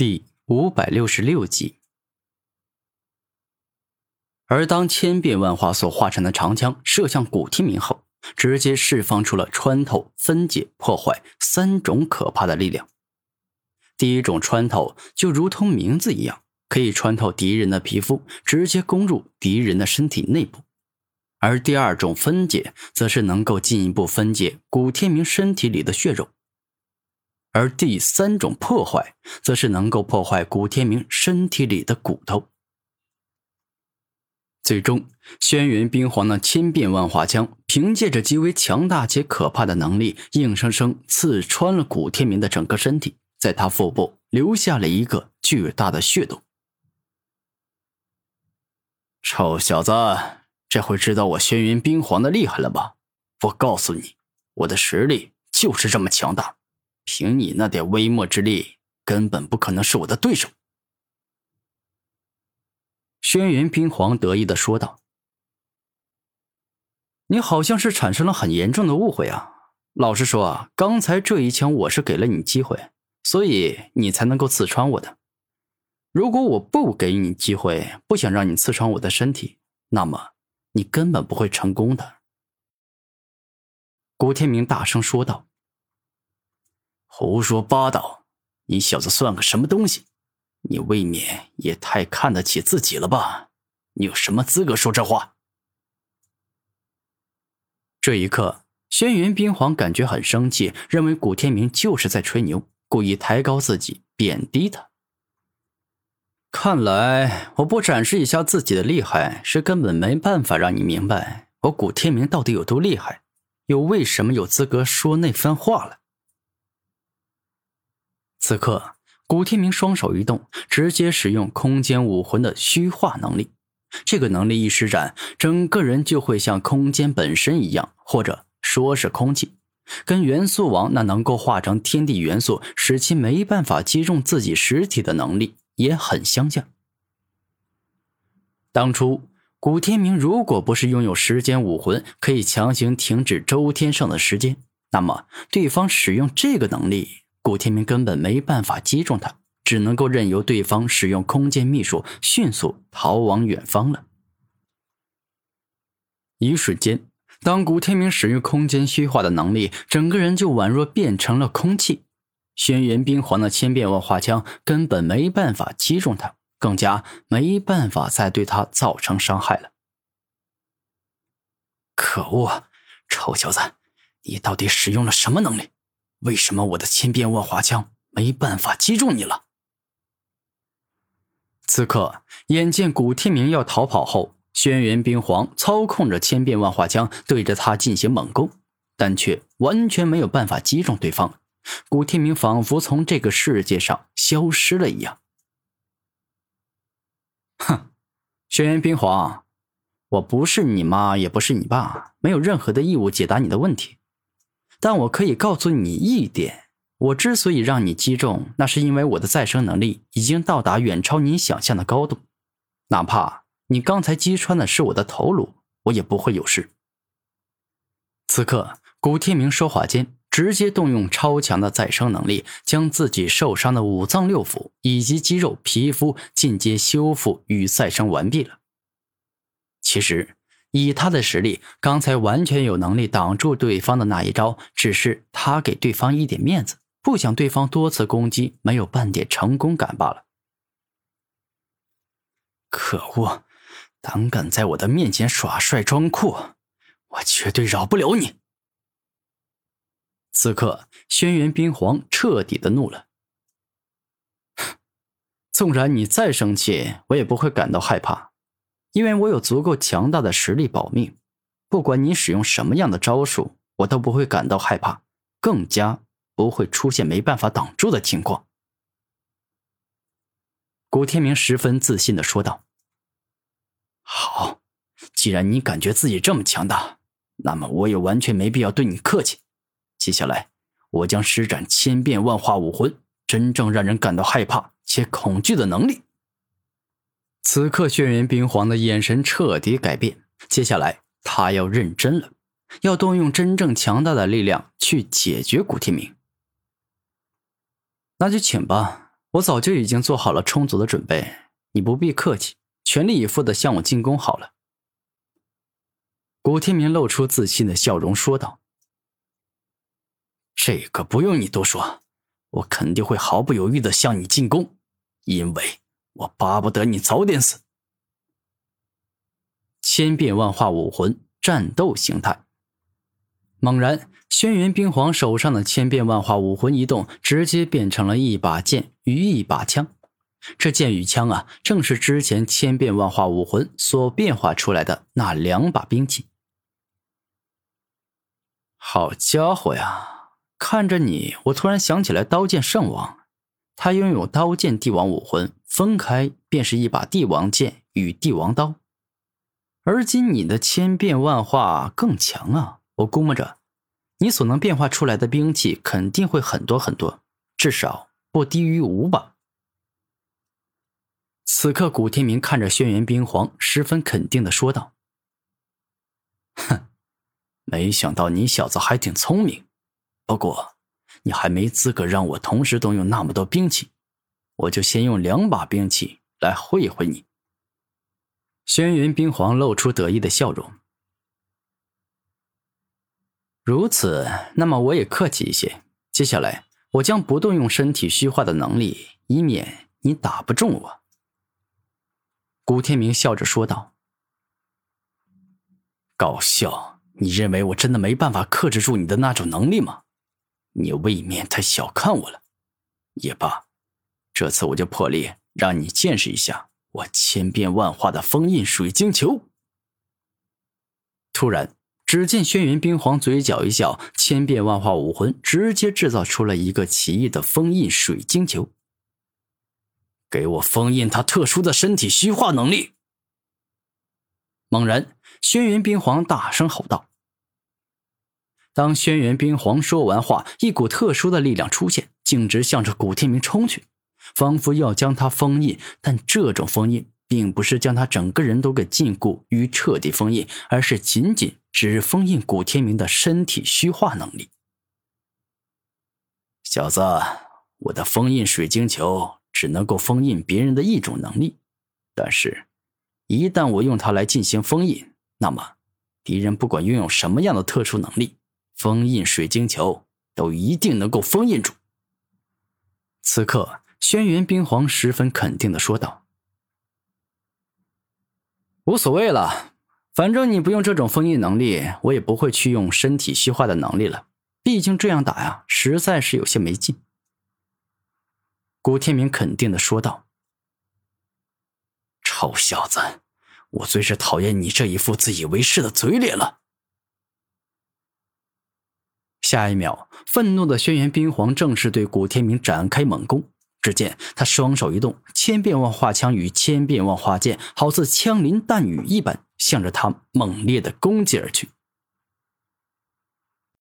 第五百六十六集。而当千变万化所化成的长枪射向古天明后，直接释放出了穿透、分解、破坏三种可怕的力量。第一种穿透就如同名字一样，可以穿透敌人的皮肤，直接攻入敌人的身体内部；而第二种分解，则是能够进一步分解古天明身体里的血肉。而第三种破坏，则是能够破坏古天明身体里的骨头。最终，轩辕冰皇的千变万化枪凭借着极为强大且可怕的能力，硬生生刺穿了古天明的整个身体，在他腹部留下了一个巨大的血洞。臭小子，这回知道我轩辕冰皇的厉害了吧？我告诉你，我的实力就是这么强大。凭你那点微末之力，根本不可能是我的对手。”轩辕冰皇得意的说道。“你好像是产生了很严重的误会啊！老实说啊，刚才这一枪我是给了你机会，所以你才能够刺穿我的。如果我不给你机会，不想让你刺穿我的身体，那么你根本不会成功的。”古天明大声说道。胡说八道！你小子算个什么东西？你未免也太看得起自己了吧？你有什么资格说这话？这一刻，轩辕冰皇感觉很生气，认为古天明就是在吹牛，故意抬高自己，贬低他。看来我不展示一下自己的厉害，是根本没办法让你明白我古天明到底有多厉害，又为什么有资格说那番话了。此刻，古天明双手一动，直接使用空间武魂的虚化能力。这个能力一施展，整个人就会像空间本身一样，或者说是空气，跟元素王那能够化成天地元素，使其没办法击中自己实体的能力也很相像。当初古天明如果不是拥有时间武魂，可以强行停止周天圣的时间，那么对方使用这个能力。古天明根本没办法击中他，只能够任由对方使用空间秘术，迅速逃往远方了。一瞬间，当古天明使用空间虚化的能力，整个人就宛若变成了空气。轩辕冰皇的千变万化枪根本没办法击中他，更加没办法再对他造成伤害了。可恶，啊臭小子，你到底使用了什么能力？为什么我的千变万化枪没办法击中你了？此刻，眼见古天明要逃跑后，轩辕冰皇操控着千变万化枪对着他进行猛攻，但却完全没有办法击中对方。古天明仿佛从这个世界上消失了一样。哼，轩辕冰皇，我不是你妈，也不是你爸，没有任何的义务解答你的问题。但我可以告诉你一点，我之所以让你击中，那是因为我的再生能力已经到达远超你想象的高度。哪怕你刚才击穿的是我的头颅，我也不会有事。此刻，古天明说话间，直接动用超强的再生能力，将自己受伤的五脏六腑以及肌肉、皮肤进阶修复与再生完毕了。其实。以他的实力，刚才完全有能力挡住对方的那一招，只是他给对方一点面子，不想对方多次攻击没有半点成功感罢了。可恶，胆敢在我的面前耍帅装酷，我绝对饶不了你！此刻，轩辕冰皇彻底的怒了。纵然你再生气，我也不会感到害怕。因为我有足够强大的实力保命，不管你使用什么样的招数，我都不会感到害怕，更加不会出现没办法挡住的情况。古天明十分自信的说道：“好，既然你感觉自己这么强大，那么我也完全没必要对你客气。接下来，我将施展千变万化武魂，真正让人感到害怕且恐惧的能力。”此刻，轩辕冰皇的眼神彻底改变。接下来，他要认真了，要动用真正强大的力量去解决古天明。那就请吧，我早就已经做好了充足的准备，你不必客气，全力以赴的向我进攻好了。古天明露出自信的笑容说道：“这个不用你多说，我肯定会毫不犹豫的向你进攻，因为我巴不得你早点死。”千变万化武魂战斗形态。猛然，轩辕冰皇手上的千变万化武魂一动，直接变成了一把剑与一把枪。这剑与枪啊，正是之前千变万化武魂所变化出来的那两把兵器。好家伙呀！看着你，我突然想起来刀剑圣王，他拥有刀剑帝王武魂，分开便是一把帝王剑与帝王刀。而今你的千变万化更强啊！我估摸着，你所能变化出来的兵器肯定会很多很多，至少不低于五把。此刻，古天明看着轩辕冰皇，十分肯定的说道：“哼，没想到你小子还挺聪明，不过你还没资格让我同时动用那么多兵器，我就先用两把兵器来会会你。”轩辕冰皇露出得意的笑容。如此，那么我也客气一些。接下来，我将不动用身体虚化的能力，以免你打不中我。古天明笑着说道：“搞笑！你认为我真的没办法克制住你的那种能力吗？你未免太小看我了。也罢，这次我就破例让你见识一下。”我千变万化的封印水晶球。突然，只见轩辕冰皇嘴角一笑，千变万化武魂直接制造出了一个奇异的封印水晶球。给我封印他特殊的身体虚化能力！猛然，轩辕冰皇大声吼道。当轩辕冰皇说完话，一股特殊的力量出现，径直向着古天明冲去。仿佛要将他封印，但这种封印并不是将他整个人都给禁锢与彻底封印，而是仅仅只封印古天明的身体虚化能力。小子，我的封印水晶球只能够封印别人的一种能力，但是，一旦我用它来进行封印，那么敌人不管拥有什么样的特殊能力，封印水晶球都一定能够封印住。此刻。轩辕冰皇十分肯定的说道：“无所谓了，反正你不用这种封印能力，我也不会去用身体虚化的能力了。毕竟这样打呀，实在是有些没劲。”古天明肯定的说道：“臭小子，我最是讨厌你这一副自以为是的嘴脸了。”下一秒，愤怒的轩辕冰皇正式对古天明展开猛攻。只见他双手一动，千变万化枪与千变万化剑好似枪林弹雨一般，向着他猛烈的攻击而去。